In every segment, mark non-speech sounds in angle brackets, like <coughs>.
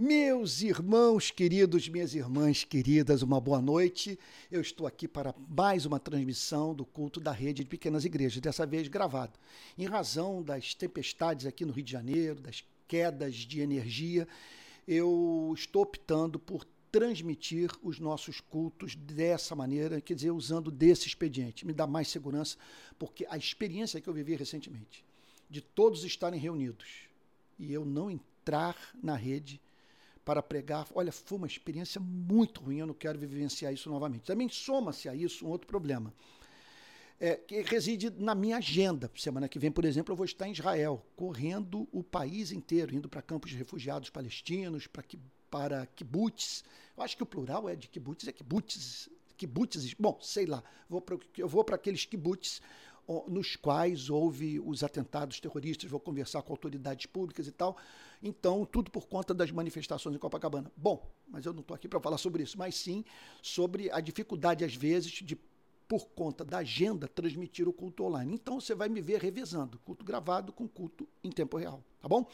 Meus irmãos queridos, minhas irmãs queridas, uma boa noite. Eu estou aqui para mais uma transmissão do culto da rede de pequenas igrejas, dessa vez gravado. Em razão das tempestades aqui no Rio de Janeiro, das quedas de energia, eu estou optando por transmitir os nossos cultos dessa maneira, quer dizer, usando desse expediente. Me dá mais segurança, porque a experiência que eu vivi recentemente, de todos estarem reunidos e eu não entrar na rede para pregar. Olha, foi uma experiência muito ruim, eu não quero vivenciar isso novamente. Também soma-se a isso um outro problema, é, que reside na minha agenda. Semana que vem, por exemplo, eu vou estar em Israel, correndo o país inteiro, indo para campos de refugiados palestinos, para, para kibbutz. Eu acho que o plural é de kibbutz, é kibbutz, kibbutz, bom, sei lá. Vou eu vou para aqueles kibbutz nos quais houve os atentados terroristas, vou conversar com autoridades públicas e tal. Então, tudo por conta das manifestações em Copacabana. Bom, mas eu não estou aqui para falar sobre isso, mas sim sobre a dificuldade, às vezes, de, por conta da agenda, transmitir o culto online. Então, você vai me ver revezando culto gravado com culto em tempo real, tá bom?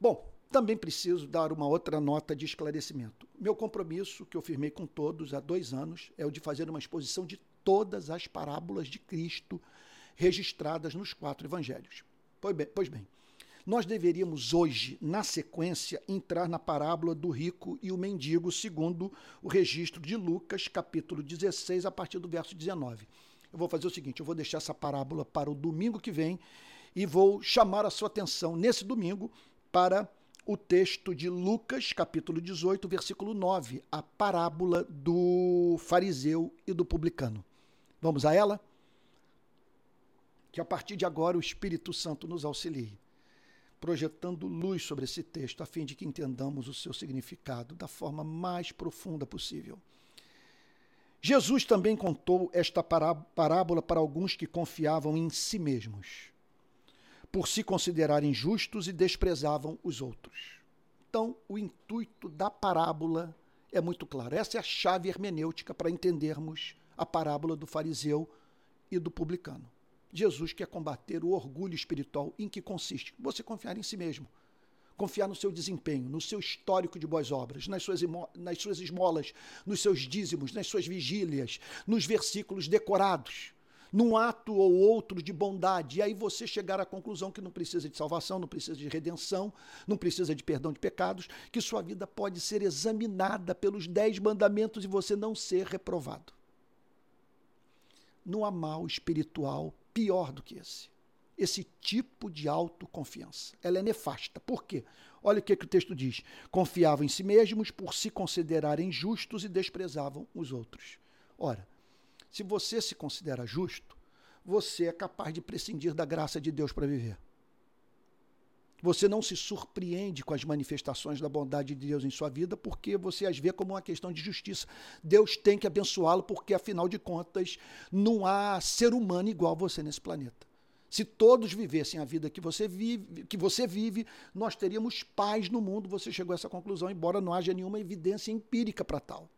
Bom, também preciso dar uma outra nota de esclarecimento. Meu compromisso, que eu firmei com todos há dois anos, é o de fazer uma exposição de todas as parábolas de Cristo registradas nos quatro evangelhos. Pois bem, pois bem, nós deveríamos hoje, na sequência, entrar na parábola do rico e o mendigo, segundo o registro de Lucas, capítulo 16, a partir do verso 19. Eu vou fazer o seguinte: eu vou deixar essa parábola para o domingo que vem e vou chamar a sua atenção nesse domingo para o texto de Lucas, capítulo 18, versículo 9, a parábola do fariseu e do publicano. Vamos a ela? Que a partir de agora o Espírito Santo nos auxilie, projetando luz sobre esse texto, a fim de que entendamos o seu significado da forma mais profunda possível. Jesus também contou esta parábola para alguns que confiavam em si mesmos, por se considerarem justos e desprezavam os outros. Então, o intuito da parábola é muito claro. Essa é a chave hermenêutica para entendermos a parábola do fariseu e do publicano. Jesus quer combater o orgulho espiritual. Em que consiste? Você confiar em si mesmo. Confiar no seu desempenho, no seu histórico de boas obras, nas suas, nas suas esmolas, nos seus dízimos, nas suas vigílias, nos versículos decorados, num ato ou outro de bondade. E aí você chegar à conclusão que não precisa de salvação, não precisa de redenção, não precisa de perdão de pecados, que sua vida pode ser examinada pelos dez mandamentos e você não ser reprovado. Não há mal espiritual pior do que esse. Esse tipo de autoconfiança. Ela é nefasta. Por quê? Olha o que, que o texto diz. Confiavam em si mesmos por se considerarem justos e desprezavam os outros. Ora, se você se considera justo, você é capaz de prescindir da graça de Deus para viver. Você não se surpreende com as manifestações da bondade de Deus em sua vida, porque você as vê como uma questão de justiça. Deus tem que abençoá-lo, porque afinal de contas, não há ser humano igual a você nesse planeta. Se todos vivessem a vida que você vive, que você vive, nós teríamos paz no mundo. Você chegou a essa conclusão, embora não haja nenhuma evidência empírica para tal.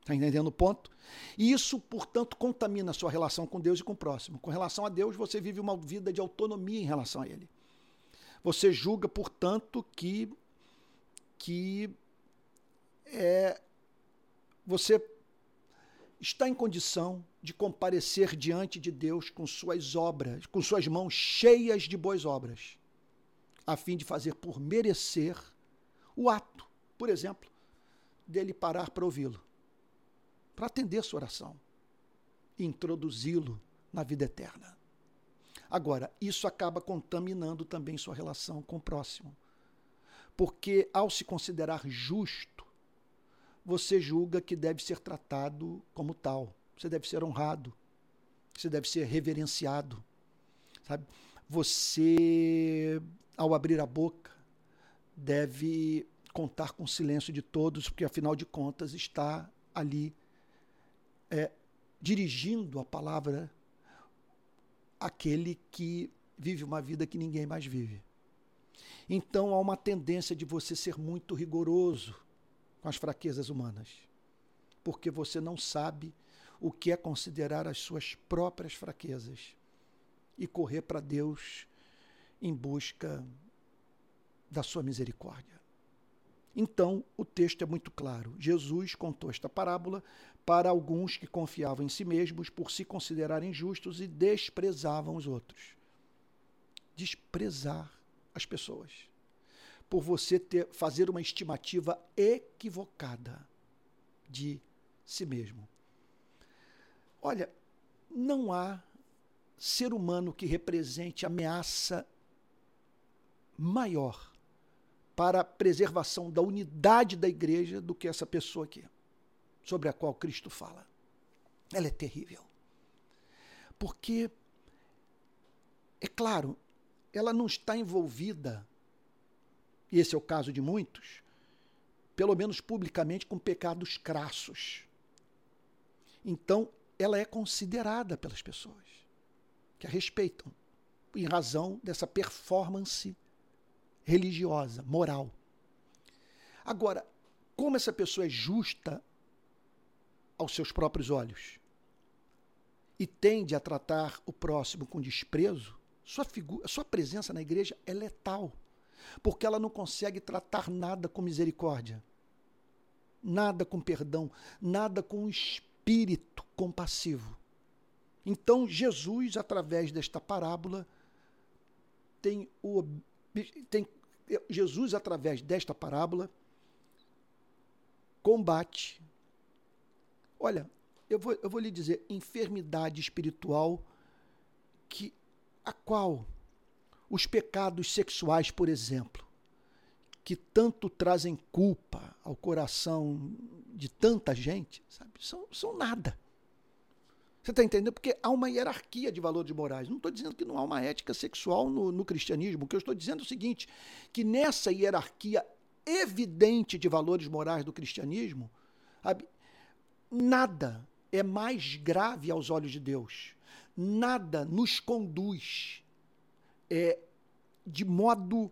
Está entendendo o ponto? E isso, portanto, contamina a sua relação com Deus e com o próximo. Com relação a Deus, você vive uma vida de autonomia em relação a Ele. Você julga, portanto, que, que é, você está em condição de comparecer diante de Deus com suas obras, com suas mãos cheias de boas obras, a fim de fazer por merecer o ato, por exemplo, dele parar para ouvi-lo, para atender sua oração, introduzi-lo na vida eterna. Agora, isso acaba contaminando também sua relação com o próximo. Porque ao se considerar justo, você julga que deve ser tratado como tal. Você deve ser honrado. Você deve ser reverenciado. Sabe? Você, ao abrir a boca, deve contar com o silêncio de todos, porque afinal de contas está ali é, dirigindo a palavra aquele que vive uma vida que ninguém mais vive. Então há uma tendência de você ser muito rigoroso com as fraquezas humanas, porque você não sabe o que é considerar as suas próprias fraquezas e correr para Deus em busca da sua misericórdia. Então, o texto é muito claro. Jesus contou esta parábola para alguns que confiavam em si mesmos por se considerarem justos e desprezavam os outros. Desprezar as pessoas. Por você ter, fazer uma estimativa equivocada de si mesmo. Olha, não há ser humano que represente ameaça maior para a preservação da unidade da igreja do que essa pessoa aqui, sobre a qual Cristo fala. Ela é terrível. Porque, é claro, ela não está envolvida, e esse é o caso de muitos, pelo menos publicamente, com pecados crassos. Então, ela é considerada pelas pessoas que a respeitam, em razão dessa performance religiosa, moral. Agora, como essa pessoa é justa aos seus próprios olhos e tende a tratar o próximo com desprezo, sua, figura, sua presença na igreja é letal, porque ela não consegue tratar nada com misericórdia, nada com perdão, nada com espírito compassivo. Então, Jesus, através desta parábola, tem, o, tem Jesus, através desta parábola, combate. Olha, eu vou, eu vou lhe dizer, enfermidade espiritual que a qual os pecados sexuais, por exemplo, que tanto trazem culpa ao coração de tanta gente, sabe, são, são nada. Você está entendendo? Porque há uma hierarquia de valores morais. Não estou dizendo que não há uma ética sexual no, no cristianismo. O que eu estou dizendo é o seguinte: que nessa hierarquia evidente de valores morais do cristianismo, sabe, nada é mais grave aos olhos de Deus. Nada nos conduz é, de modo,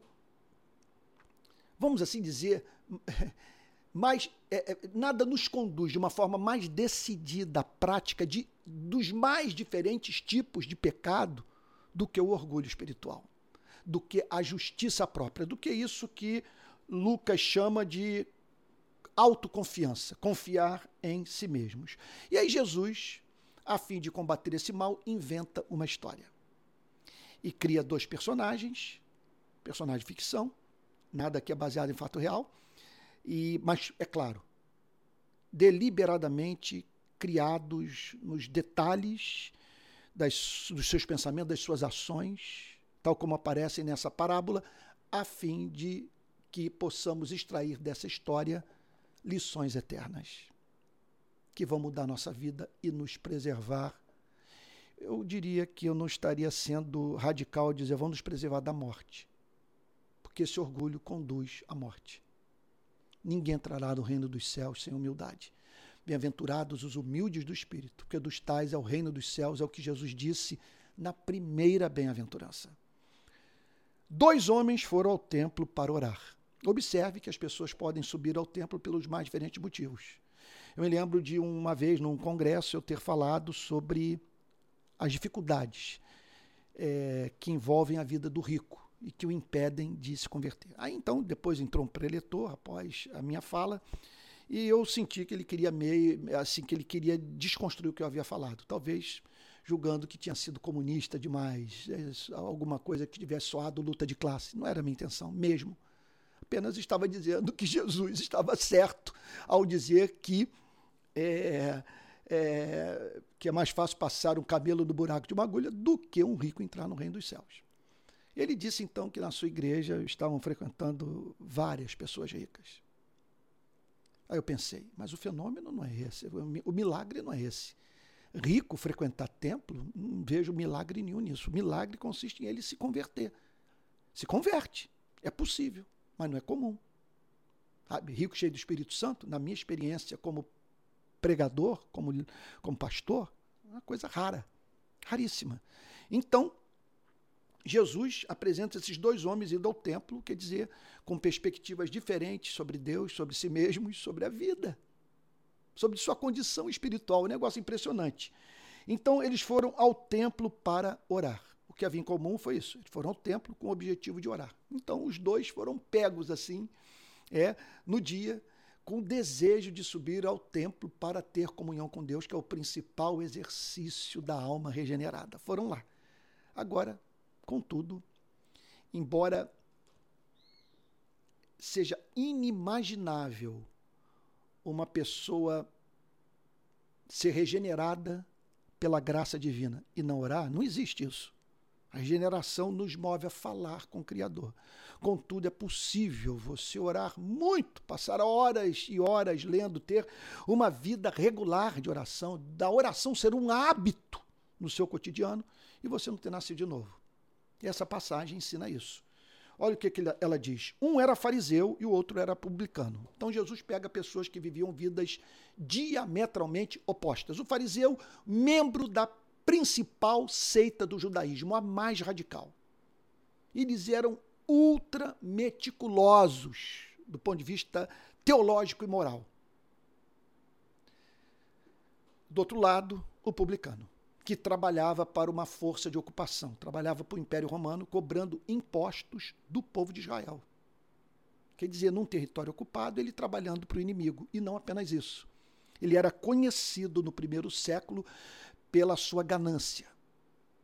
vamos assim dizer, <laughs> mais é, é, nada nos conduz de uma forma mais decidida à prática de, dos mais diferentes tipos de pecado do que o orgulho espiritual, do que a justiça própria, do que isso que Lucas chama de autoconfiança, confiar em si mesmos. E aí Jesus, a fim de combater esse mal, inventa uma história. E cria dois personagens, personagem de ficção, nada que é baseado em fato real, e, mas, é claro, deliberadamente criados nos detalhes das, dos seus pensamentos, das suas ações, tal como aparecem nessa parábola, a fim de que possamos extrair dessa história lições eternas que vão mudar nossa vida e nos preservar. Eu diria que eu não estaria sendo radical dizer vamos nos preservar da morte, porque esse orgulho conduz à morte. Ninguém entrará no reino dos céus sem humildade. Bem-aventurados os humildes do espírito, porque dos tais é o reino dos céus, é o que Jesus disse na primeira bem-aventurança. Dois homens foram ao templo para orar. Observe que as pessoas podem subir ao templo pelos mais diferentes motivos. Eu me lembro de uma vez, num congresso, eu ter falado sobre as dificuldades é, que envolvem a vida do rico e que o impedem de se converter. Aí então, depois entrou um preletor após a minha fala, e eu senti que ele queria meio, assim, que ele queria desconstruir o que eu havia falado. Talvez julgando que tinha sido comunista demais, é, alguma coisa que tivesse soado luta de classe. Não era a minha intenção mesmo. Apenas estava dizendo que Jesus estava certo ao dizer que é, é, que é mais fácil passar um cabelo do buraco de uma agulha do que um rico entrar no reino dos céus. Ele disse então que na sua igreja estavam frequentando várias pessoas ricas. Aí eu pensei, mas o fenômeno não é esse, o milagre não é esse. Rico frequentar templo, não vejo milagre nenhum nisso. O milagre consiste em ele se converter. Se converte, é possível, mas não é comum. Sabe? Rico cheio do Espírito Santo, na minha experiência como pregador, como, como pastor, é uma coisa rara, raríssima. Então, Jesus apresenta esses dois homens indo ao templo, quer dizer, com perspectivas diferentes sobre Deus, sobre si mesmos, sobre a vida, sobre sua condição espiritual. Um negócio impressionante. Então, eles foram ao templo para orar. Que havia em comum foi isso. Eles foram ao templo com o objetivo de orar. Então, os dois foram pegos assim é no dia com o desejo de subir ao templo para ter comunhão com Deus, que é o principal exercício da alma regenerada. Foram lá. Agora, contudo, embora seja inimaginável uma pessoa ser regenerada pela graça divina e não orar, não existe isso. A regeneração nos move a falar com o Criador. Contudo, é possível você orar muito, passar horas e horas lendo, ter uma vida regular de oração, da oração ser um hábito no seu cotidiano e você não ter nascido de novo. E essa passagem ensina isso. Olha o que, que ela diz. Um era fariseu e o outro era publicano. Então Jesus pega pessoas que viviam vidas diametralmente opostas. O fariseu, membro da principal seita do judaísmo, a mais radical. Eles eram ultra meticulosos do ponto de vista teológico e moral. Do outro lado, o publicano que trabalhava para uma força de ocupação, trabalhava para o Império Romano, cobrando impostos do povo de Israel. Quer dizer, num território ocupado, ele trabalhando para o inimigo. E não apenas isso. Ele era conhecido no primeiro século pela sua ganância.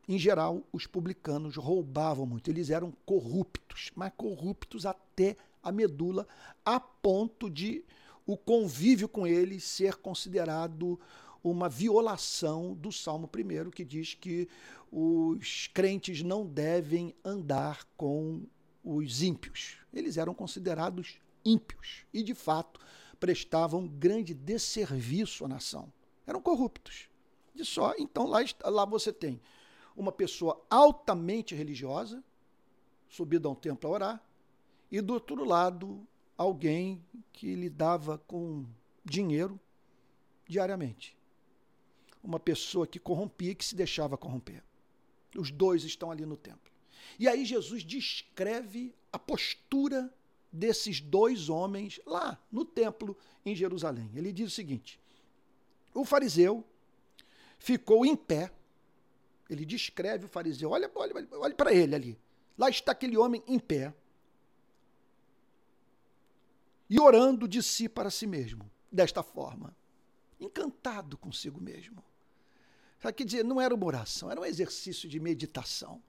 Em geral, os publicanos roubavam muito, eles eram corruptos, mas corruptos até a medula, a ponto de o convívio com eles ser considerado uma violação do Salmo 1, que diz que os crentes não devem andar com os ímpios. Eles eram considerados ímpios e, de fato, prestavam grande desserviço à nação. Eram corruptos. De só, então lá, lá você tem uma pessoa altamente religiosa, subida a um templo a orar, e do outro lado, alguém que lidava com dinheiro diariamente uma pessoa que corrompia, que se deixava corromper. Os dois estão ali no templo. E aí Jesus descreve a postura desses dois homens lá no templo em Jerusalém. Ele diz o seguinte: o fariseu ficou em pé. Ele descreve o fariseu. Olha, olha, olha para ele ali. Lá está aquele homem em pé. E orando de si para si mesmo, desta forma, encantado consigo mesmo. Sabe, quer dizer, não era uma oração, era um exercício de meditação.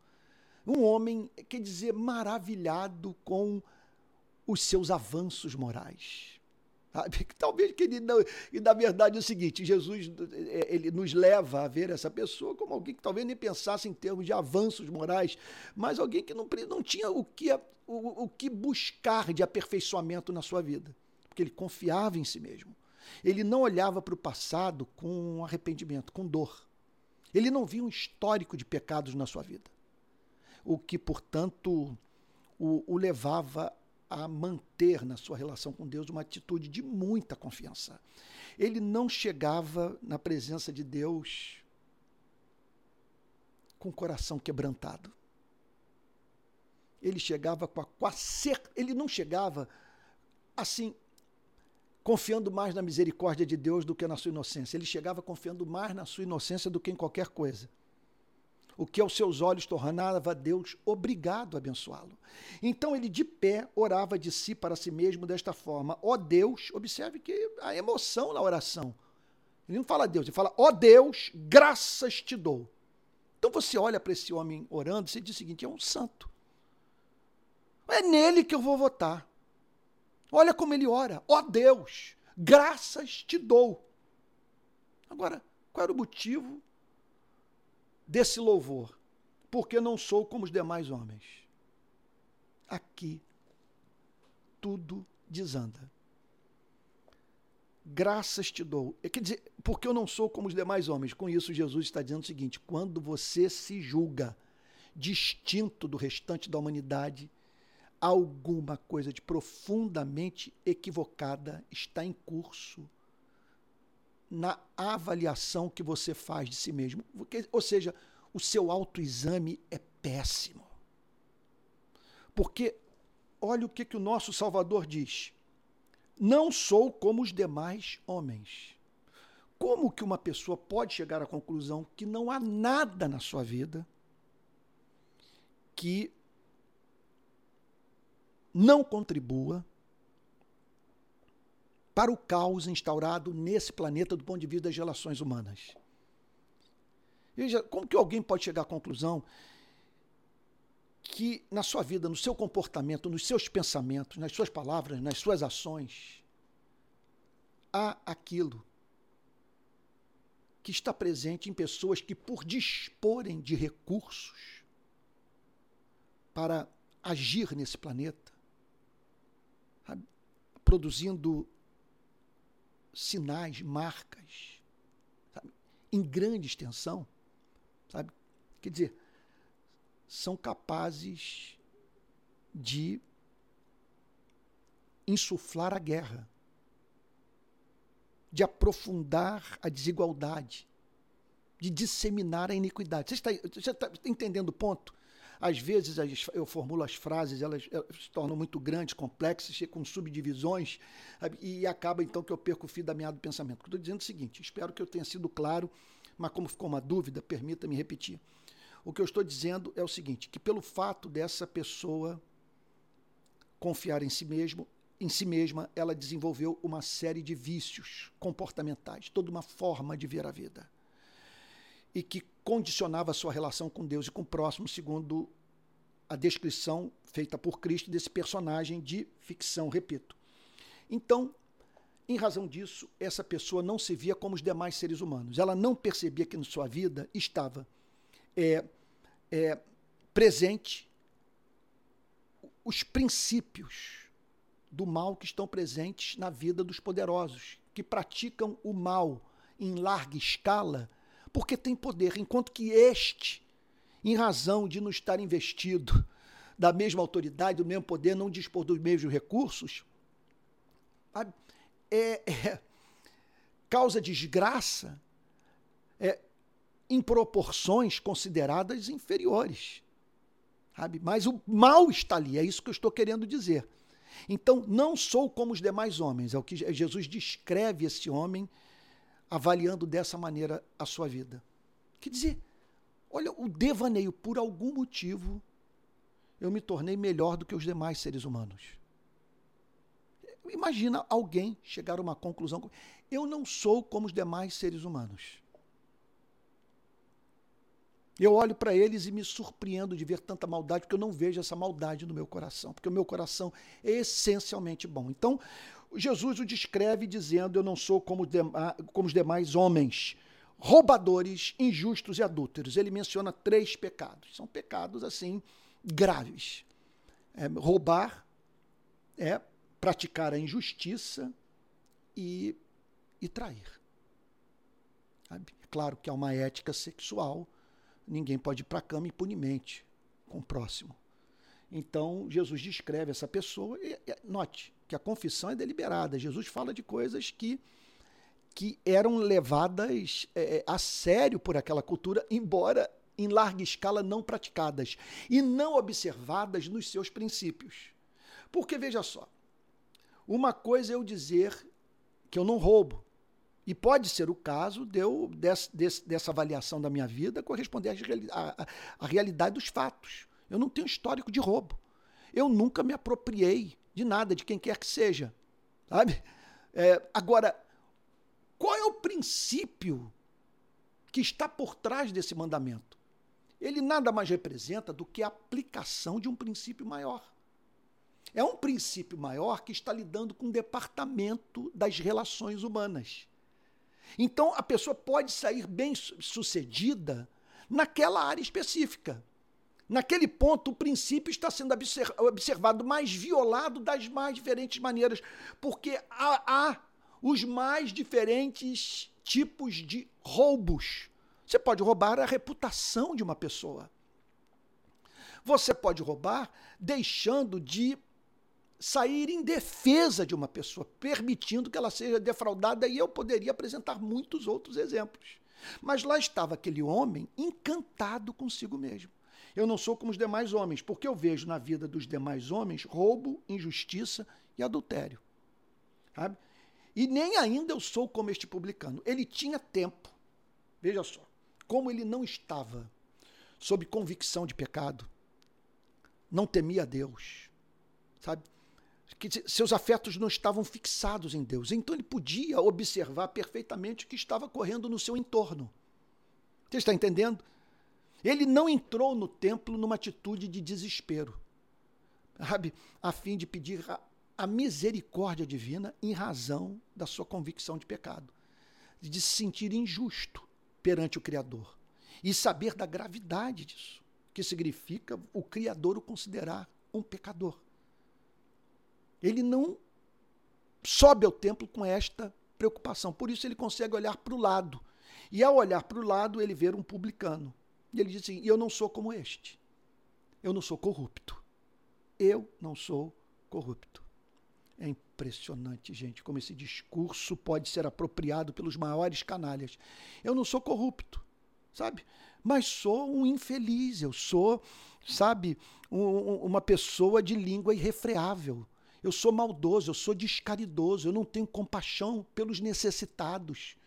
Um homem, quer dizer, maravilhado com os seus avanços morais. <laughs> Talvez que ele não. E na verdade é o seguinte: Jesus ele nos leva a ver essa pessoa como alguém que talvez nem pensasse em termos de avanços morais, mas alguém que não, não tinha o que, o, o que buscar de aperfeiçoamento na sua vida. Porque ele confiava em si mesmo. Ele não olhava para o passado com arrependimento, com dor. Ele não via um histórico de pecados na sua vida, o que, portanto, o, o levava a manter na sua relação com Deus uma atitude de muita confiança. Ele não chegava na presença de Deus com o coração quebrantado. Ele chegava com a, com a ele não chegava assim confiando mais na misericórdia de Deus do que na sua inocência. Ele chegava confiando mais na sua inocência do que em qualquer coisa. O que aos seus olhos tornava Deus obrigado a abençoá-lo. Então ele de pé orava de si para si mesmo desta forma: Ó oh Deus, observe que a emoção na oração. Ele não fala Deus, ele fala: Ó oh Deus, graças te dou. Então você olha para esse homem orando e diz o seguinte: é um santo. É nele que eu vou votar. Olha como ele ora. Ó oh Deus, graças te dou. Agora, qual era o motivo desse louvor? Porque não sou como os demais homens. Aqui tudo desanda. Graças te dou. Quer dizer, porque eu não sou como os demais homens. Com isso, Jesus está dizendo o seguinte: quando você se julga distinto do restante da humanidade, alguma coisa de profundamente equivocada está em curso na avaliação que você faz de si mesmo. Ou seja, o seu autoexame é péssimo. Porque olha o que, que o nosso Salvador diz. Não sou como os demais homens. Como que uma pessoa pode chegar à conclusão que não há nada na sua vida que não contribua para o caos instaurado nesse planeta do ponto de vista das relações humanas. Veja, como que alguém pode chegar à conclusão que na sua vida, no seu comportamento, nos seus pensamentos, nas suas palavras, nas suas ações, há aquilo que está presente em pessoas que, por disporem de recursos para agir nesse planeta, produzindo sinais, marcas, sabe, em grande extensão, sabe? Quer dizer, são capazes de insuflar a guerra, de aprofundar a desigualdade, de disseminar a iniquidade. Você está, você está entendendo o ponto? Às vezes eu formulo as frases, elas, se tornam muito grandes, complexas, com subdivisões, e acaba então que eu perco o fio da meada do pensamento. Estou dizendo o seguinte: espero que eu tenha sido claro, mas como ficou uma dúvida, permita-me repetir. O que eu estou dizendo é o seguinte: que pelo fato dessa pessoa confiar em si mesmo, em si mesma, ela desenvolveu uma série de vícios comportamentais, toda uma forma de ver a vida. E que condicionava a sua relação com Deus e com o próximo, segundo a descrição feita por Cristo desse personagem de ficção, repito. Então, em razão disso, essa pessoa não se via como os demais seres humanos. Ela não percebia que na sua vida estava é, é, presente os princípios do mal que estão presentes na vida dos poderosos, que praticam o mal em larga escala, porque tem poder, enquanto que este, em razão de não estar investido da mesma autoridade, do mesmo poder, não dispor dos mesmos recursos, é, é, causa desgraça, é, em proporções consideradas inferiores. Sabe? Mas o mal está ali, é isso que eu estou querendo dizer. Então, não sou como os demais homens, é o que Jesus descreve esse homem avaliando dessa maneira a sua vida. Quer dizer, olha, o devaneio, por algum motivo, eu me tornei melhor do que os demais seres humanos. Imagina alguém chegar a uma conclusão. Eu não sou como os demais seres humanos. Eu olho para eles e me surpreendo de ver tanta maldade, porque eu não vejo essa maldade no meu coração, porque o meu coração é essencialmente bom. Então, Jesus o descreve dizendo: Eu não sou como, como os demais homens, roubadores, injustos e adúlteros. Ele menciona três pecados. São pecados, assim, graves. É, roubar é praticar a injustiça e, e trair. Sabe? Claro que há uma ética sexual ninguém pode ir para a cama impunemente com o próximo. Então, Jesus descreve essa pessoa. E, e, note que a confissão é deliberada. Jesus fala de coisas que, que eram levadas é, é, a sério por aquela cultura, embora em larga escala não praticadas e não observadas nos seus princípios. Porque, veja só, uma coisa é eu dizer que eu não roubo, e pode ser o caso de eu, desse, desse, dessa avaliação da minha vida, corresponder à, realidade dos fatos. Eu não tenho histórico de roubo. Eu nunca me apropriei de nada, de quem quer que seja. Sabe? É, agora, qual é o princípio que está por trás desse mandamento? Ele nada mais representa do que a aplicação de um princípio maior. É um princípio maior que está lidando com o departamento das relações humanas. Então a pessoa pode sair bem sucedida naquela área específica. Naquele ponto, o princípio está sendo observado mais violado das mais diferentes maneiras, porque há, há os mais diferentes tipos de roubos. Você pode roubar a reputação de uma pessoa. Você pode roubar deixando de sair em defesa de uma pessoa, permitindo que ela seja defraudada, e eu poderia apresentar muitos outros exemplos. Mas lá estava aquele homem encantado consigo mesmo. Eu não sou como os demais homens, porque eu vejo na vida dos demais homens roubo, injustiça e adultério. Sabe? E nem ainda eu sou como este publicano. Ele tinha tempo. Veja só, como ele não estava sob convicção de pecado, não temia Deus, sabe? que seus afetos não estavam fixados em Deus. Então ele podia observar perfeitamente o que estava correndo no seu entorno. Você está entendendo? Ele não entrou no templo numa atitude de desespero, sabe? A fim de pedir a, a misericórdia divina em razão da sua convicção de pecado, de se sentir injusto perante o Criador e saber da gravidade disso, que significa o Criador o considerar um pecador. Ele não sobe ao templo com esta preocupação, por isso ele consegue olhar para o lado. E ao olhar para o lado, ele vê um publicano e ele diz assim: Eu não sou como este. Eu não sou corrupto. Eu não sou corrupto. É impressionante, gente, como esse discurso pode ser apropriado pelos maiores canalhas. Eu não sou corrupto, sabe? Mas sou um infeliz, eu sou, sabe, um, uma pessoa de língua irrefreável. Eu sou maldoso, eu sou descaridoso, eu não tenho compaixão pelos necessitados.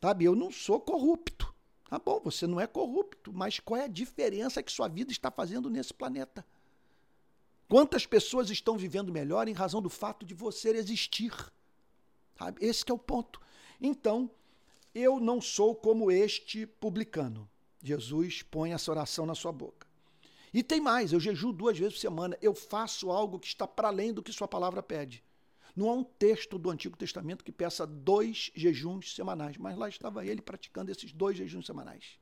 Sabe? Eu não sou corrupto. Tá bom, você não é corrupto, mas qual é a diferença que sua vida está fazendo nesse planeta? Quantas pessoas estão vivendo melhor em razão do fato de você existir? Sabe? Esse é o ponto. Então, eu não sou como este publicano. Jesus põe essa oração na sua boca. E tem mais, eu jejuo duas vezes por semana, eu faço algo que está para além do que sua palavra pede. Não há um texto do Antigo Testamento que peça dois jejuns semanais, mas lá estava ele praticando esses dois jejuns semanais.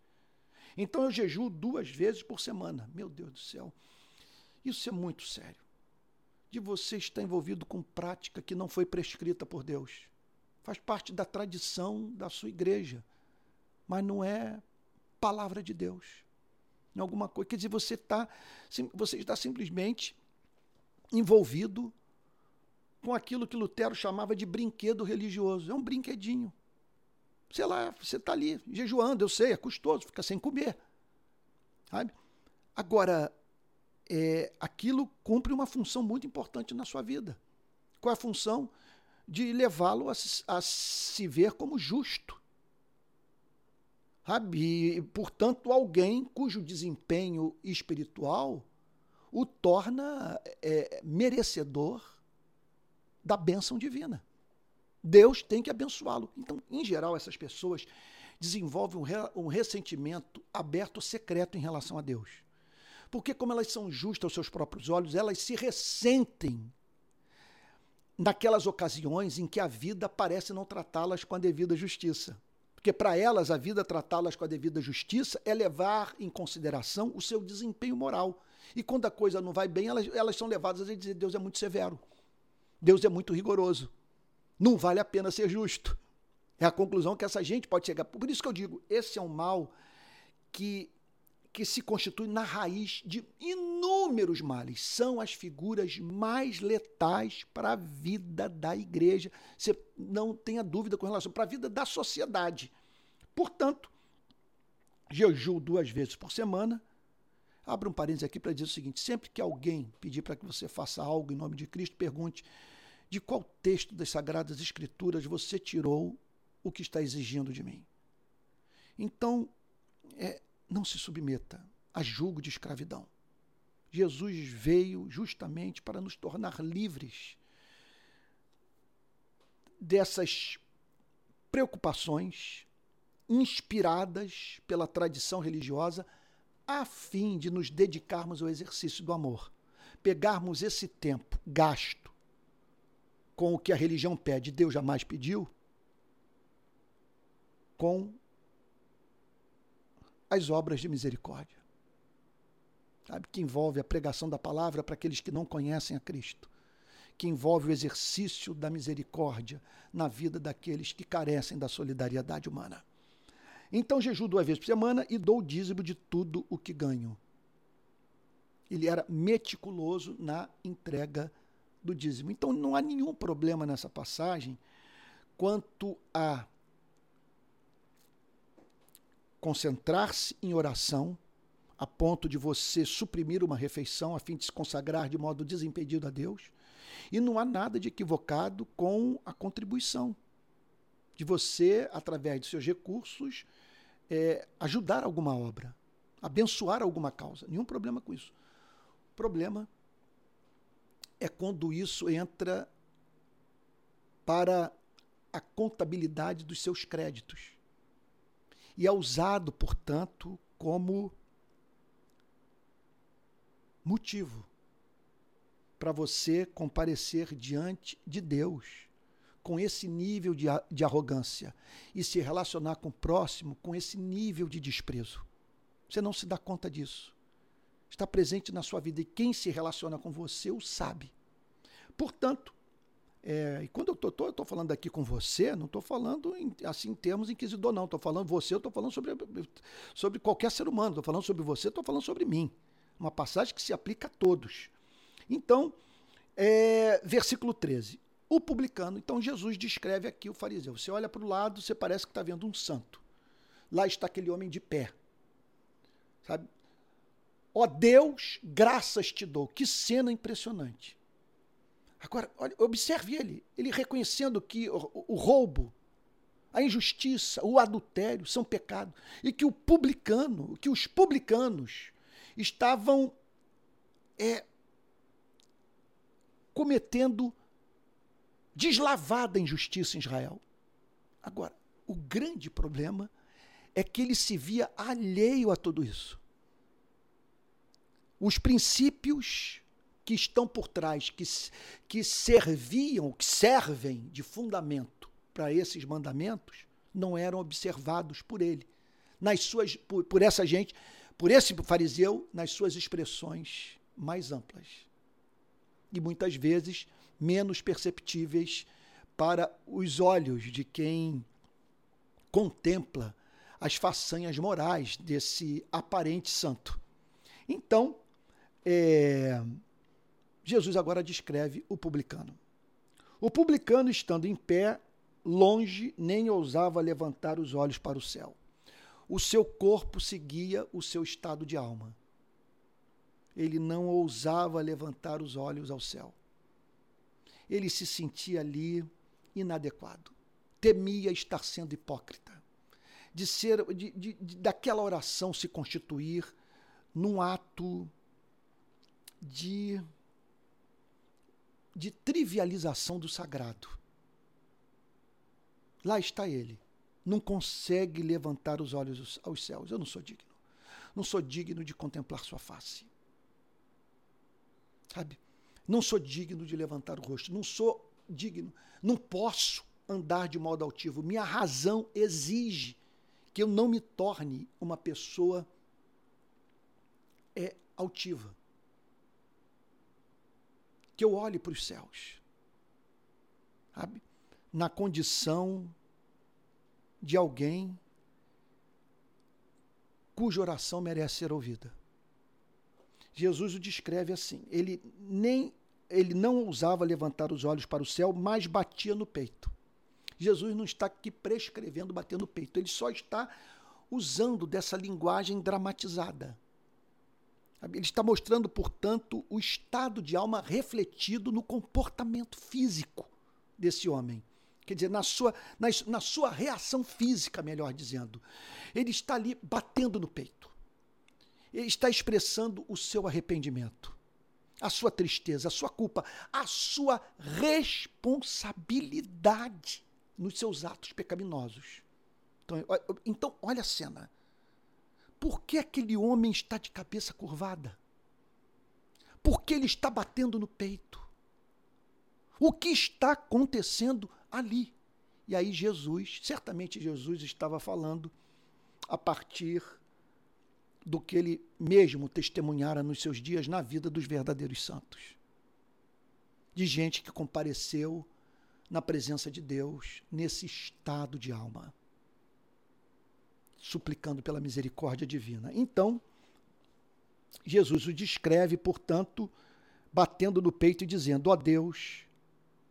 Então eu jejuo duas vezes por semana. Meu Deus do céu. Isso é muito sério. De você estar envolvido com prática que não foi prescrita por Deus. Faz parte da tradição da sua igreja, mas não é palavra de Deus. Em alguma coisa. Quer dizer, você, tá, você está simplesmente envolvido com aquilo que Lutero chamava de brinquedo religioso. É um brinquedinho. Sei lá, você está ali jejuando, eu sei, é custoso, fica sem comer. Sabe? Agora, é, aquilo cumpre uma função muito importante na sua vida. Qual é a função? De levá-lo a, a, se ver como justo. Sabe? E, portanto, alguém cujo desempenho espiritual o torna é, merecedor da bênção divina. Deus tem que abençoá-lo. Então, em geral, essas pessoas desenvolvem um, re, um ressentimento aberto secreto em relação a Deus. Porque, como elas são justas aos seus próprios olhos, elas se ressentem naquelas ocasiões em que a vida parece não tratá-las com a devida justiça. Porque para elas, a vida tratá-las com a devida justiça é levar em consideração o seu desempenho moral. E quando a coisa não vai bem, elas, elas são levadas a dizer: Deus é muito severo. Deus é muito rigoroso. Não vale a pena ser justo. É a conclusão que essa gente pode chegar. Por isso que eu digo, esse é um mal que, que se constitui na raiz de inúmeros males. São as figuras mais letais para a vida da igreja. Você não tenha dúvida com relação para a vida da sociedade. Portanto, jejum duas vezes por semana. Abra um parênteses aqui para dizer o seguinte: sempre que alguém pedir para que você faça algo em nome de Cristo, pergunte de qual texto das Sagradas Escrituras você tirou o que está exigindo de mim. Então, é, não se submeta a julgo de escravidão. Jesus veio justamente para nos tornar livres dessas preocupações inspiradas pela tradição religiosa, a fim de nos dedicarmos ao exercício do amor. Pegarmos esse tempo gasto com o que a religião pede, Deus jamais pediu, com as obras de misericórdia. Sabe? Que envolve a pregação da palavra para aqueles que não conhecem a Cristo. Que envolve o exercício da misericórdia na vida daqueles que carecem da solidariedade humana. Então jejuo duas vezes por semana e dou o dízimo de tudo o que ganho. Ele era meticuloso na entrega do dízimo. Então não há nenhum problema nessa passagem quanto a concentrar-se em oração a ponto de você suprimir uma refeição a fim de se consagrar de modo desimpedido a Deus. E não há nada de equivocado com a contribuição, de você, através de seus recursos, é, ajudar alguma obra, abençoar alguma causa. Nenhum problema com isso. O problema é quando isso entra para a contabilidade dos seus créditos. E é usado, portanto, como motivo para você comparecer diante de Deus com esse nível de, de arrogância e se relacionar com o próximo com esse nível de desprezo. Você não se dá conta disso. Está presente na sua vida e quem se relaciona com você o sabe. Portanto, é, e quando eu estou falando aqui com você, não estou falando em, assim em termos inquisidor, não. Estou falando você, eu estou falando sobre, sobre qualquer ser humano. Estou falando sobre você, estou falando sobre mim. Uma passagem que se aplica a todos. Então, é, versículo 13. O publicano, então Jesus descreve aqui o fariseu. Você olha para o lado, você parece que está vendo um santo. Lá está aquele homem de pé. Sabe? Ó Deus, graças te dou. Que cena impressionante. Agora, olha, observe ele, ele reconhecendo que o, o roubo, a injustiça, o adultério são pecado e que o publicano, que os publicanos estavam é, cometendo deslavada injustiça em Israel. Agora, o grande problema é que ele se via alheio a tudo isso. Os princípios que estão por trás, que, que serviam, que servem de fundamento para esses mandamentos, não eram observados por ele. Nas suas, por, por essa gente, por esse fariseu, nas suas expressões mais amplas. E muitas vezes menos perceptíveis para os olhos de quem contempla as façanhas morais desse aparente santo. Então, é, Jesus agora descreve o publicano. O publicano, estando em pé, longe, nem ousava levantar os olhos para o céu. O seu corpo seguia o seu estado de alma. Ele não ousava levantar os olhos ao céu ele se sentia ali inadequado. Temia estar sendo hipócrita. De ser, de, de, de, daquela oração se constituir num ato de, de trivialização do sagrado. Lá está ele. Não consegue levantar os olhos aos céus. Eu não sou digno. Não sou digno de contemplar sua face. Sabe? Não sou digno de levantar o rosto. Não sou digno. Não posso andar de modo altivo. Minha razão exige que eu não me torne uma pessoa é, altiva. Que eu olhe para os céus. Sabe? Na condição de alguém cuja oração merece ser ouvida. Jesus o descreve assim: ele nem ele não ousava levantar os olhos para o céu, mas batia no peito. Jesus não está aqui prescrevendo bater no peito, ele só está usando dessa linguagem dramatizada. Ele está mostrando, portanto, o estado de alma refletido no comportamento físico desse homem. Quer dizer, na sua, na, na sua reação física, melhor dizendo. Ele está ali batendo no peito está expressando o seu arrependimento, a sua tristeza, a sua culpa, a sua responsabilidade nos seus atos pecaminosos. Então, então olha a cena. Por que aquele homem está de cabeça curvada? Por que ele está batendo no peito? O que está acontecendo ali? E aí Jesus, certamente Jesus estava falando a partir do que ele mesmo testemunhara nos seus dias na vida dos verdadeiros santos. De gente que compareceu na presença de Deus nesse estado de alma, suplicando pela misericórdia divina. Então, Jesus o descreve, portanto, batendo no peito e dizendo: Ó oh Deus,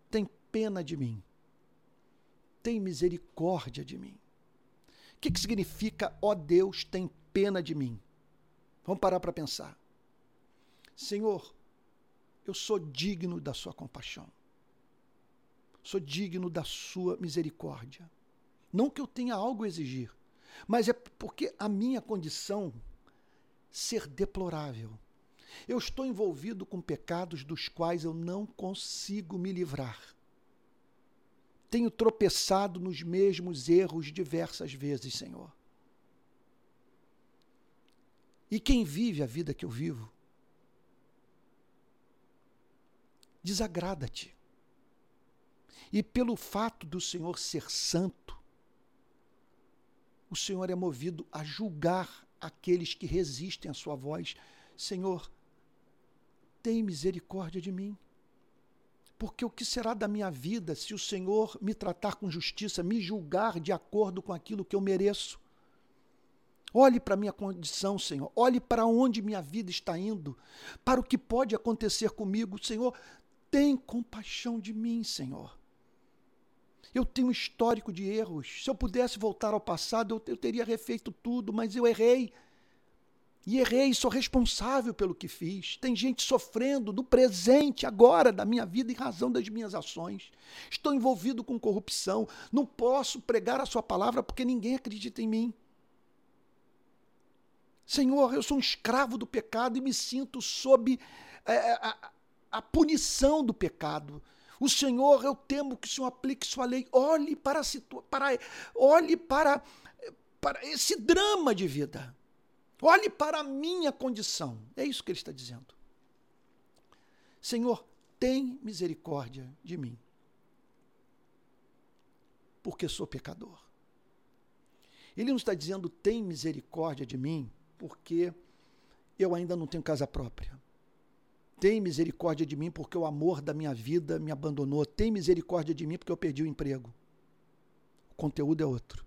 tem pena de mim, tem misericórdia de mim. O que, que significa, ó oh Deus, tem pena de mim? Vamos parar para pensar. Senhor, eu sou digno da sua compaixão. Sou digno da sua misericórdia. Não que eu tenha algo a exigir, mas é porque a minha condição ser deplorável. Eu estou envolvido com pecados dos quais eu não consigo me livrar. Tenho tropeçado nos mesmos erros diversas vezes, Senhor. E quem vive a vida que eu vivo desagrada-te. E pelo fato do Senhor ser santo, o Senhor é movido a julgar aqueles que resistem à sua voz. Senhor, tem misericórdia de mim. Porque o que será da minha vida se o Senhor me tratar com justiça, me julgar de acordo com aquilo que eu mereço? Olhe para a minha condição, Senhor. Olhe para onde minha vida está indo, para o que pode acontecer comigo. Senhor, tem compaixão de mim, Senhor. Eu tenho um histórico de erros. Se eu pudesse voltar ao passado, eu, eu teria refeito tudo, mas eu errei. E errei, sou responsável pelo que fiz. Tem gente sofrendo no presente, agora, da minha vida, em razão das minhas ações. Estou envolvido com corrupção. Não posso pregar a Sua palavra porque ninguém acredita em mim. Senhor, eu sou um escravo do pecado e me sinto sob é, a, a punição do pecado. O Senhor, eu temo que o Senhor aplique sua lei. Olhe para, para olhe para, para esse drama de vida. Olhe para a minha condição. É isso que ele está dizendo. Senhor, tem misericórdia de mim, porque sou pecador. Ele não está dizendo tem misericórdia de mim, porque eu ainda não tenho casa própria. Tem misericórdia de mim porque o amor da minha vida me abandonou. Tem misericórdia de mim porque eu perdi o emprego. O conteúdo é outro.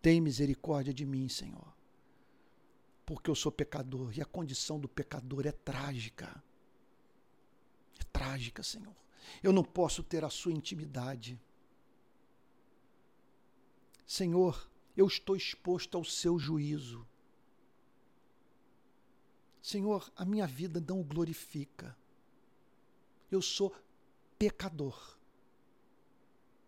Tem misericórdia de mim, Senhor. Porque eu sou pecador e a condição do pecador é trágica. É trágica, Senhor. Eu não posso ter a sua intimidade. Senhor, eu estou exposto ao seu juízo. Senhor, a minha vida não o glorifica. Eu sou pecador.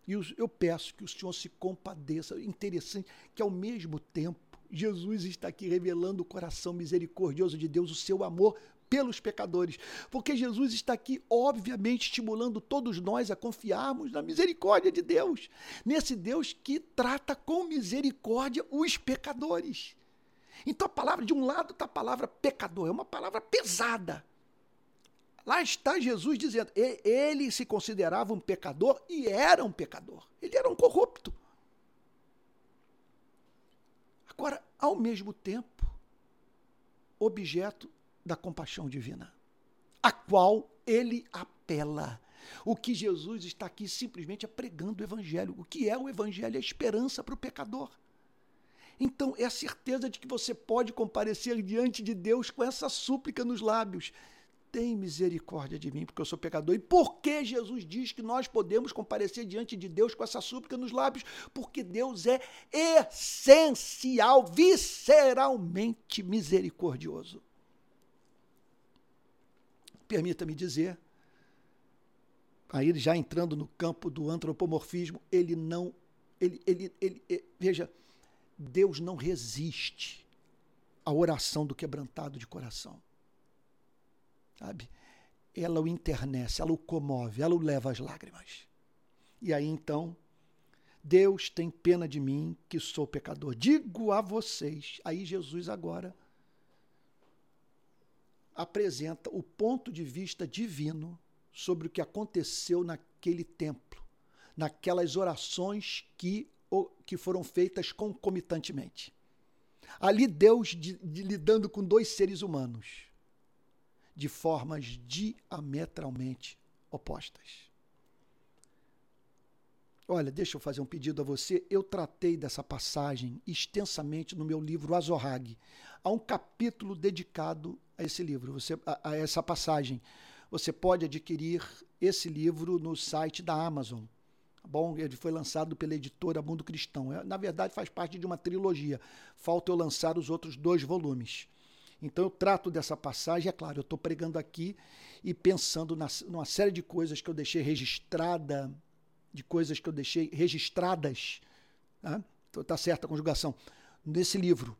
E eu peço que o Senhor se compadeça. Interessante que, ao mesmo tempo, Jesus está aqui revelando o coração misericordioso de Deus, o seu amor pelos pecadores. Porque Jesus está aqui, obviamente, estimulando todos nós a confiarmos na misericórdia de Deus. Nesse Deus que trata com misericórdia os pecadores. Então a palavra, de um lado está a palavra pecador, é uma palavra pesada. Lá está Jesus dizendo, ele se considerava um pecador e era um pecador. Ele era um corrupto. Agora, ao mesmo tempo, objeto da compaixão divina, a qual ele apela. O que Jesus está aqui simplesmente é pregando o evangelho. O que é o evangelho? É a esperança para o pecador. Então, é a certeza de que você pode comparecer diante de Deus com essa súplica nos lábios. Tem misericórdia de mim, porque eu sou pecador. E por que Jesus diz que nós podemos comparecer diante de Deus com essa súplica nos lábios? Porque Deus é essencial, visceralmente misericordioso. Permita-me dizer, aí já entrando no campo do antropomorfismo, ele não, ele, ele, ele, ele veja, Deus não resiste à oração do quebrantado de coração. Sabe? Ela o internece, ela o comove, ela o leva às lágrimas. E aí então, Deus tem pena de mim, que sou pecador. Digo a vocês, aí Jesus agora apresenta o ponto de vista divino sobre o que aconteceu naquele templo, naquelas orações que que foram feitas concomitantemente. Ali Deus de, de, lidando com dois seres humanos de formas diametralmente opostas. Olha, deixa eu fazer um pedido a você. Eu tratei dessa passagem extensamente no meu livro Azorrag. Há um capítulo dedicado a esse livro, você, a, a essa passagem. Você pode adquirir esse livro no site da Amazon bom, ele foi lançado pela editora Mundo Cristão. É, na verdade, faz parte de uma trilogia. Falta eu lançar os outros dois volumes. Então eu trato dessa passagem, é claro, eu estou pregando aqui e pensando na, numa série de coisas que eu deixei registrada, de coisas que eu deixei registradas, tá, então, tá certa a conjugação, nesse livro,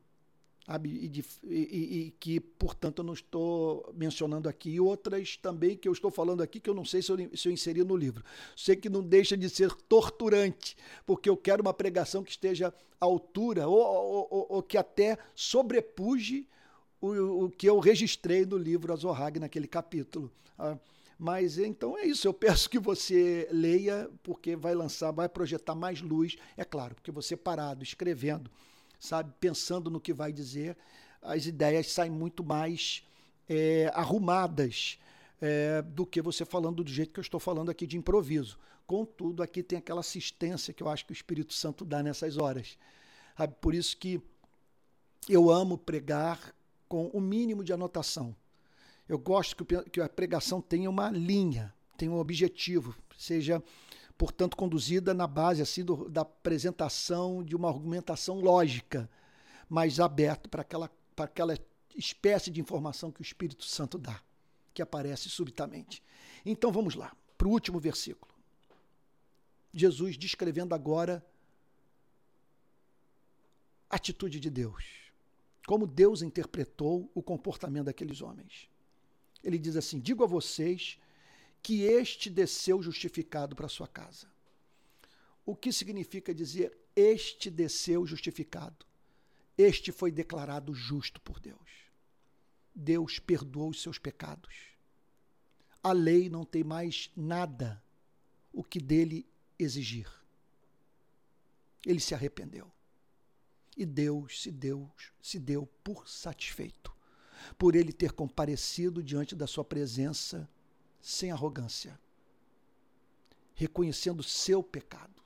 E, de, e, e, que, portanto, eu não estou mencionando aqui. E outras também que eu estou falando aqui que eu não sei se eu, se eu inseri no livro. Sei que não deixa de ser torturante, porque eu quero uma pregação que esteja à altura ou, ou, ou, ou que até sobrepuje o, o, que eu registrei no livro Azorrag, naquele capítulo. Ah, mas então é isso. Eu peço que você leia, porque vai lançar, vai projetar mais luz. É claro, porque você parado, escrevendo sabe, pensando no que vai dizer, as ideias saem muito mais é, arrumadas é, do que você falando do jeito que eu estou falando aqui de improviso. Contudo, aqui tem aquela assistência que eu acho que o Espírito Santo dá nessas horas. Sabe? Por isso que eu amo pregar com o mínimo de anotação. Eu gosto que a pregação tenha uma linha, tenha um objetivo, seja portanto, conduzida na base assim do, da apresentação de uma argumentação lógica, mas aberta para aquela, para aquela espécie de informação que o Espírito Santo dá, que aparece subitamente. Então vamos lá, para o último versículo. Jesus descrevendo agora a atitude de Deus, como Deus interpretou o comportamento daqueles homens. Ele diz assim: Digo a vocês que este desceu justificado para sua casa. O que significa dizer este desceu justificado? Este foi declarado justo por Deus. Deus perdoou os seus pecados. A lei não tem mais nada o que dele exigir. Ele se arrependeu. E Deus se deu, se deu por satisfeito, por ele ter comparecido diante da sua presença sem arrogância, reconhecendo seu pecado.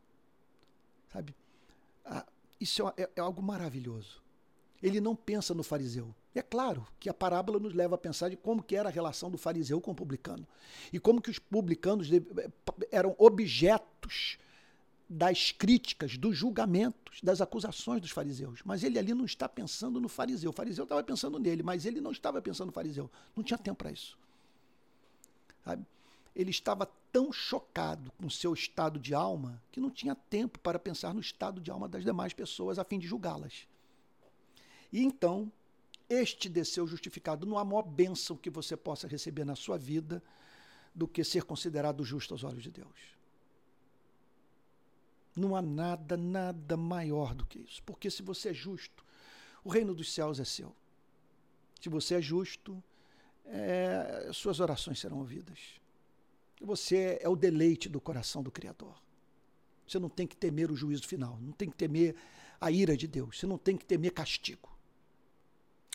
Sabe? Ah, isso é, é, é algo maravilhoso. Ele não pensa no fariseu. É claro que a parábola nos leva a pensar de como que era a relação do fariseu com o publicano. E como que os publicanos eram objetos das críticas, dos julgamentos, das acusações dos fariseus. Mas ele ali não está pensando no fariseu. O fariseu estava pensando nele, mas ele não estava pensando no fariseu. Não tinha tempo para isso. Sabe? Ele estava tão chocado com seu estado de alma que não tinha tempo para pensar no estado de alma das demais pessoas a fim de julgá-las. E então, este desceu justificado. Não há maior bênção que você possa receber na sua vida do que ser considerado justo aos olhos de Deus. Não há nada, nada maior do que isso. Porque se você é justo, o reino dos céus é seu. Se você é justo, é, suas orações serão ouvidas. Você é o deleite do coração do Criador. Você não tem que temer o juízo final, não tem que temer a ira de Deus, você não tem que temer castigo.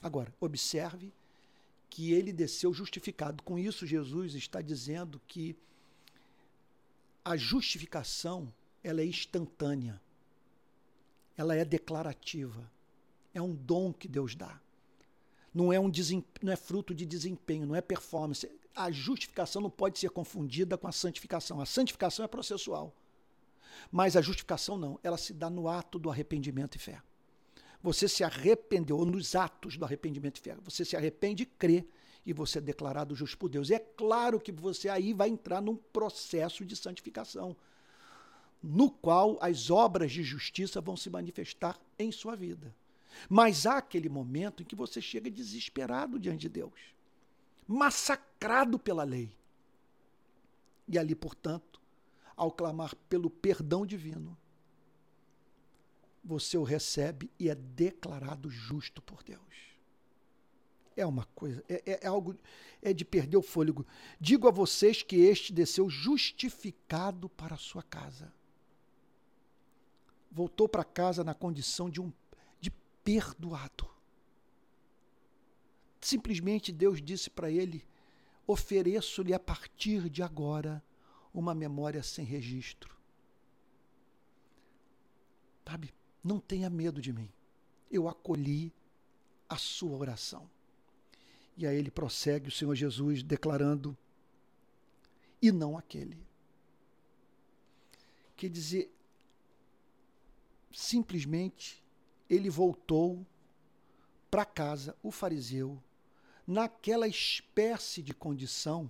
Agora, observe que ele desceu justificado. Com isso, Jesus está dizendo que a justificação ela é instantânea, ela é declarativa, é um dom que Deus dá não é, um não é fruto de desempenho, não é performance. A justificação não pode ser confundida com a santificação. A santificação é processual. Mas a justificação não, ela se dá no ato do arrependimento e fé. Você se arrependeu, ou nos atos do arrependimento e fé. Você se arrepende e crê, e você é declarado justo por Deus. E é claro que você aí vai entrar num processo de santificação, no qual as obras de justiça vão se manifestar em sua vida. Mas há aquele momento em que você chega desesperado diante de Deus, massacrado pela lei. E ali, portanto, ao clamar pelo perdão divino, você o recebe e é declarado justo por Deus. É uma coisa, é, é, é, algo, é de perder o fôlego. Digo a vocês que este desceu justificado para a sua casa. Voltou para casa na condição de um perdoado. Simplesmente Deus disse para ele: ofereço-lhe a partir de agora uma memória sem registro. Sabe? Não tenha medo de mim. Eu acolhi a sua oração. E aí ele prossegue, o Senhor Jesus, declarando: e não aquele. Quer dizer, simplesmente ele voltou para casa, o fariseu, naquela espécie de condição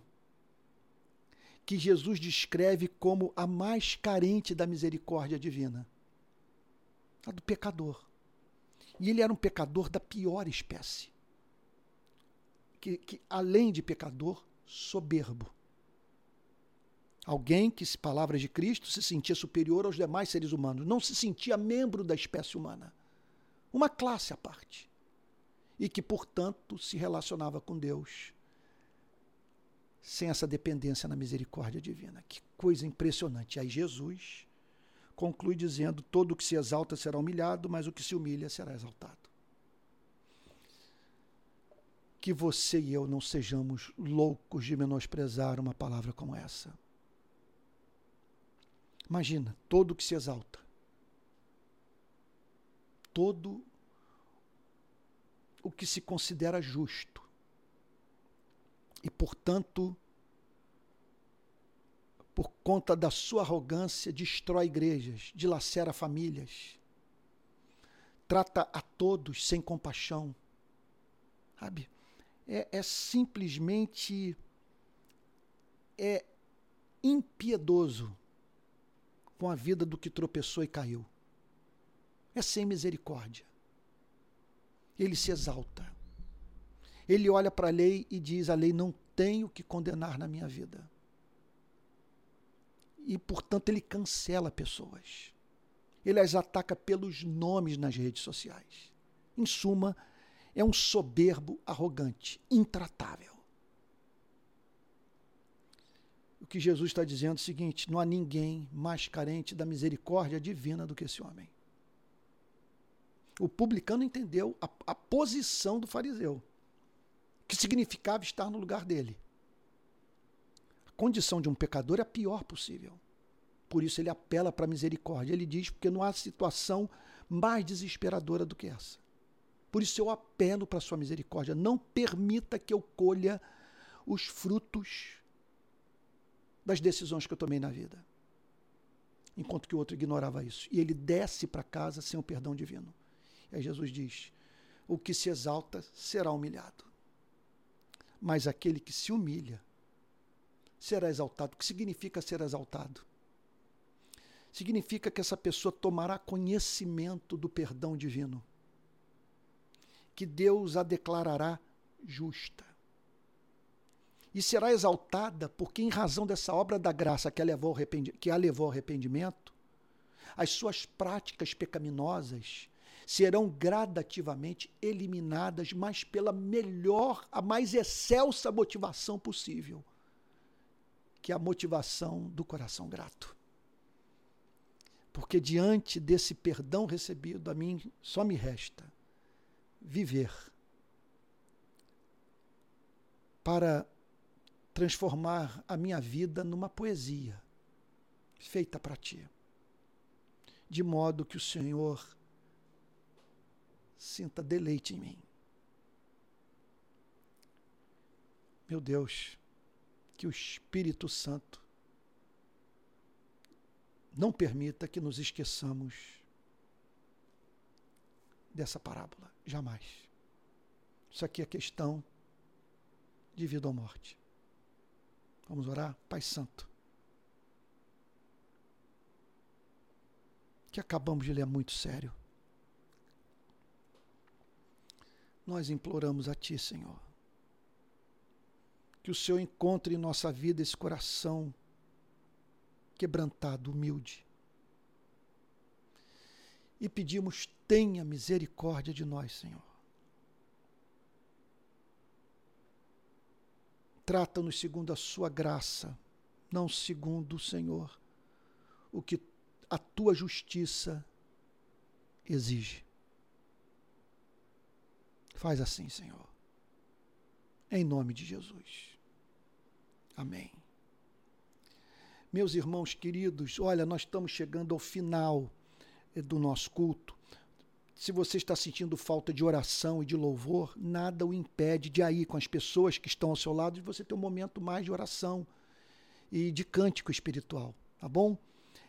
que Jesus descreve como a mais carente da misericórdia divina, a do pecador. E ele era um pecador da pior espécie. Que, que além de pecador, soberbo. Alguém que, se palavras de Cristo, se sentia superior aos demais seres humanos, não se sentia membro da espécie humana. Uma classe à parte. E que, portanto, se relacionava com Deus sem essa dependência na misericórdia divina. Que coisa impressionante. Aí Jesus conclui dizendo: Todo o que se exalta será humilhado, mas o que se humilha será exaltado. Que você e eu não sejamos loucos de menosprezar uma palavra como essa. Imagina, todo o que se exalta, todo o que se considera justo, e, portanto, por conta da sua arrogância, destrói igrejas, dilacera famílias, trata a todos sem compaixão. Sabe? É, é simplesmente é impiedoso com a vida do que tropeçou e caiu. É sem misericórdia. Ele se exalta. Ele olha para a lei e diz: a lei não tem o que condenar na minha vida. E, portanto, ele cancela pessoas. Ele as ataca pelos nomes nas redes sociais. Em suma, é um soberbo arrogante, intratável. O que Jesus está dizendo é o seguinte: não há ninguém mais carente da misericórdia divina do que esse homem. O publicano entendeu a, a posição do fariseu que significava estar no lugar dele. A condição de um pecador é a pior possível. Por isso ele apela para a misericórdia. Ele diz: porque não há situação mais desesperadora do que essa. Por isso eu apelo para a sua misericórdia. Não permita que eu colha os frutos das decisões que eu tomei na vida. Enquanto que o outro ignorava isso. E ele desce para casa sem o perdão divino. E aí Jesus diz: o que se exalta será humilhado mas aquele que se humilha será exaltado. O que significa ser exaltado? Significa que essa pessoa tomará conhecimento do perdão divino, que Deus a declarará justa. E será exaltada porque, em razão dessa obra da graça que a levou ao, que a levou ao arrependimento, as suas práticas pecaminosas serão gradativamente eliminadas, mas pela melhor, a mais excelsa motivação possível, que é a motivação do coração grato. Porque diante desse perdão recebido, a mim só me resta viver para transformar a minha vida numa poesia feita para ti. De modo que o Senhor sinta deleite em mim. Meu Deus, que o Espírito Santo não permita que nos esqueçamos dessa parábola, jamais. Isso aqui é questão de vida ou morte. Vamos orar? Pai Santo. Que acabamos de ler muito sério. Nós imploramos a Ti, Senhor. Que o Senhor encontre em nossa vida esse coração quebrantado, humilde. E pedimos, tenha misericórdia de nós, Senhor. Trata-nos segundo a Sua graça, não segundo, Senhor, o que a Tua justiça exige. Faz assim, Senhor. Em nome de Jesus. Amém. Meus irmãos queridos, olha, nós estamos chegando ao final eh, do nosso culto. Se você está sentindo falta de oração e de louvor, nada o impede de ir com as pessoas que estão ao seu lado de você ter um momento mais de oração e de cântico espiritual, tá bom?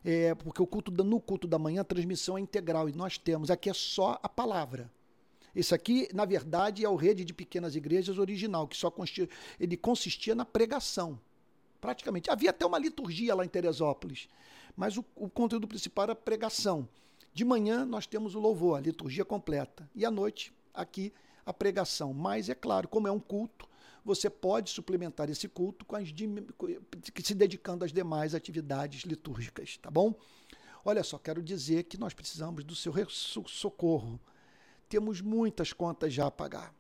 É, porque o culto no culto da manhã a transmissão é integral e nós temos aqui é só a palavra. Isso aqui, na verdade, é o Rede de Pequenas Igrejas original, que só ele consistia na pregação. Praticamente. Havia até uma liturgia lá em Teresópolis, mas o, o conteúdo principal era pregação. De manhã nós temos o louvor, a liturgia completa. E à noite, aqui, a pregação. Mas é claro, como é um culto, você pode suplementar esse culto com as, se dedicando às demais atividades litúrgicas, tá bom? Olha só, quero dizer que nós precisamos do seu socorro. Temos muitas contas já a pagar.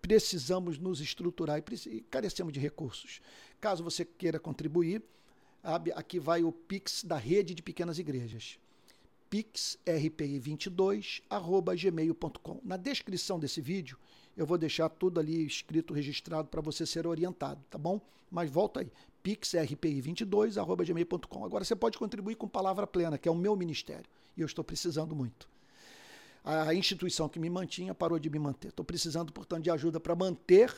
Precisamos nos estruturar e carecemos de recursos. Caso você queira contribuir, aqui vai o Pix da rede de pequenas igrejas pixrpi22@gmail.com. Na descrição desse vídeo, eu vou deixar tudo ali escrito, registrado para você ser orientado, tá bom? Mas volta aí, pixrpi22@gmail.com. Agora você pode contribuir com Palavra Plena, que é o meu ministério, e eu estou precisando muito. A instituição que me mantinha parou de me manter. Estou precisando, portanto, de ajuda para manter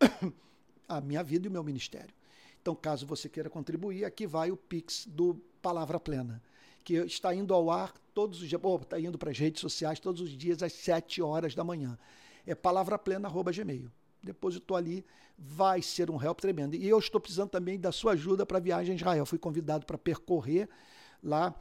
<coughs> a minha vida e o meu ministério. Então, caso você queira contribuir, aqui vai o Pix do Palavra Plena que está indo ao ar todos os dias, oh, está indo para as redes sociais todos os dias às 7 horas da manhã. É palavraplena.gmail. Depositou ali, vai ser um help tremendo. E eu estou precisando também da sua ajuda para a viagem a Israel. Fui convidado para percorrer lá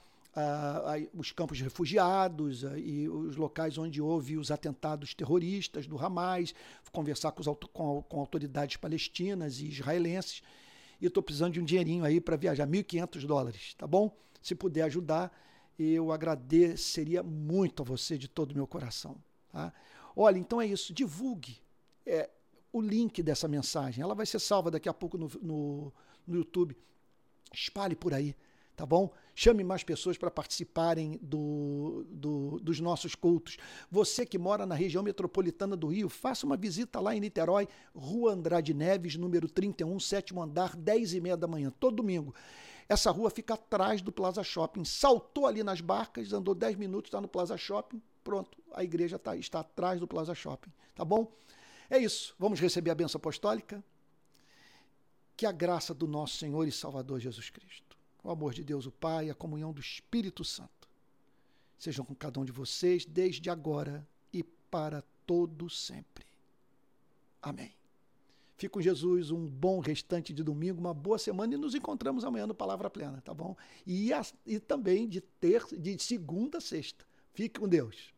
os campos de refugiados e os locais onde houve os atentados terroristas do Hamas, conversar com, os, com, com autoridades palestinas e israelenses. E estou precisando de um dinheirinho aí para viajar, 1.500 dólares, tá bom? Se puder ajudar, eu agradeceria muito a você de todo o meu coração. Tá? Olha, então é isso. Divulgue é, o link dessa mensagem. Ela vai ser salva daqui a pouco no, no, no YouTube. Espalhe por aí, tá bom? Chame mais pessoas para participarem do, do, dos nossos cultos. Você que mora na região metropolitana do Rio, faça uma visita lá em Niterói, Rua Andrade Neves, número 31, sétimo andar, 10 e meia da manhã, todo domingo. Essa rua fica atrás do Plaza Shopping. Saltou ali nas barcas, andou 10 minutos, está no Plaza Shopping. Pronto, a igreja tá, está atrás do Plaza Shopping. Tá bom? É isso. Vamos receber a benção apostólica? Que a graça do nosso Senhor e Salvador Jesus Cristo, o amor de Deus o Pai, a comunhão do Espírito Santo, sejam com cada um de vocês desde agora e para todo sempre. Amém. Fique com Jesus, um bom restante de domingo, uma boa semana e nos encontramos amanhã no Palavra Plena, tá bom? E, e também de ter de segunda a sexta. Fique com Deus.